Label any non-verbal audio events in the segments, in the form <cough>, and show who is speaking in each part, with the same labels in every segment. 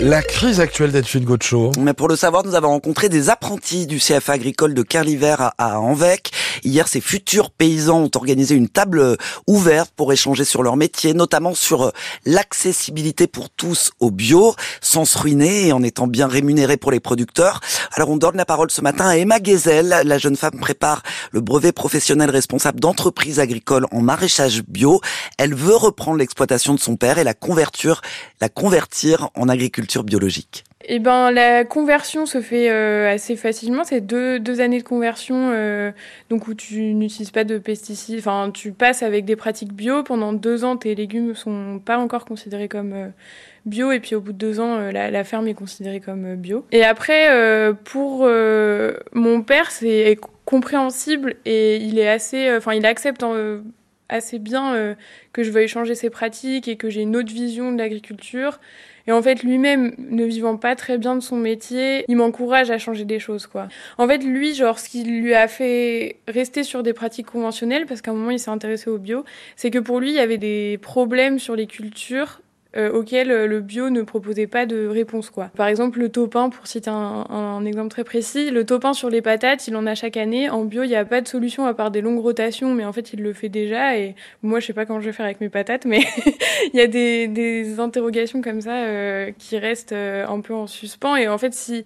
Speaker 1: La crise actuelle d'Edwin
Speaker 2: Mais pour le savoir, nous avons rencontré des apprentis du CFA agricole de à, à Anvec. Hier, ces futurs paysans ont organisé une table ouverte pour échanger sur leur métier, notamment sur l'accessibilité pour tous au bio, sans se ruiner et en étant bien rémunérés pour les producteurs. Alors on donne la parole ce matin à Emma Gezel. La jeune femme prépare le brevet professionnel responsable d'entreprise agricole en maraîchage bio. Elle veut reprendre l'exploitation de son père et la convertir en agriculture biologique.
Speaker 3: Eh ben, la conversion se fait euh, assez facilement. C'est deux, deux années de conversion, euh, donc où tu n'utilises pas de pesticides. Enfin, tu passes avec des pratiques bio. Pendant deux ans, tes légumes sont pas encore considérés comme euh, bio, et puis au bout de deux ans, la, la, ferme est considérée comme bio. Et après, pour mon père, c'est compréhensible et il est assez. Enfin, il accepte assez bien que je veuille changer ses pratiques et que j'ai une autre vision de l'agriculture. Et en fait, lui-même, ne vivant pas très bien de son métier, il m'encourage à changer des choses, quoi. En fait, lui, genre, ce qui lui a fait rester sur des pratiques conventionnelles, parce qu'à un moment, il s'est intéressé au bio, c'est que pour lui, il y avait des problèmes sur les cultures euh, auxquels euh, le bio ne proposait pas de réponse. Quoi. Par exemple, le topin, pour citer un, un, exemple très précis, le topin sur les patates, il en a chaque année. En bio, il n'y a pas de solution à part des longues rotations, mais en fait, il le fait déjà. Et moi, je sais pas comment je vais faire avec mes patates, mais <laughs> il y a des, des, interrogations comme ça euh, qui restent euh, un peu en suspens. Et en fait, si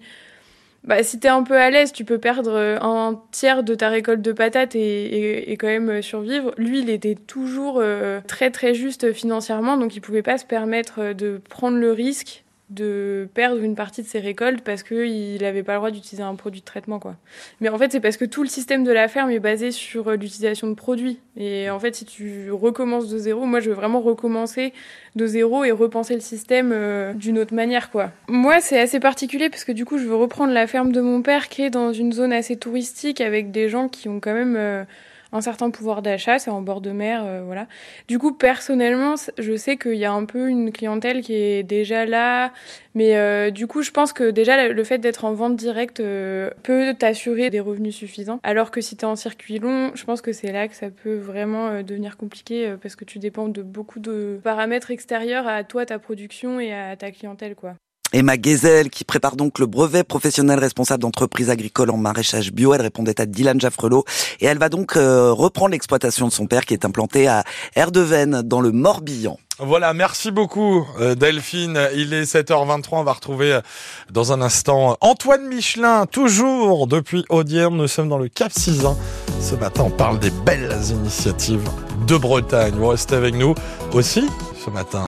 Speaker 3: bah, si t'es un peu à l'aise, tu peux perdre euh, un tiers de ta récolte de patates et, quand même euh, survivre. Lui, il était toujours euh, très très juste financièrement, donc il pouvait pas se permettre de prendre le risque de perdre une partie de ses récoltes parce qu'il n'avait pas le droit d'utiliser un produit de traitement. Quoi. Mais en fait, c'est parce que tout le système de la ferme est basé sur euh, l'utilisation de produits. Et en fait, si tu recommences de zéro, moi, je veux vraiment recommencer de zéro et repenser le système euh, d'une autre manière. quoi. Moi, c'est assez particulier parce que du coup, je veux reprendre la ferme de mon père qui est dans une zone assez touristique avec des gens qui ont quand même... Euh, un certain pouvoir d'achat, c'est en bord de mer, euh, voilà. Du coup, personnellement, je sais qu'il y a un peu une clientèle qui est déjà là, mais euh, du coup, je pense que déjà le fait d'être en vente directe euh, peut t'assurer des revenus suffisants, alors que si tu es en circuit long, je pense que c'est là que ça peut vraiment devenir compliqué parce que tu dépends de beaucoup de paramètres extérieurs à toi, ta production et à ta clientèle, quoi.
Speaker 2: Emma Gezel, qui prépare donc le brevet professionnel responsable d'entreprise agricole en maraîchage bio. Elle répondait à Dylan Jaffrelot et elle va donc euh, reprendre l'exploitation de son père qui est implanté à Erdeven dans le Morbihan.
Speaker 1: Voilà, merci beaucoup euh, Delphine. Il est 7h23, on va retrouver euh, dans un instant Antoine Michelin, toujours depuis Audierne. Nous sommes dans le Cap 6 Ce matin, on parle des belles initiatives de Bretagne. Vous restez avec nous aussi ce matin.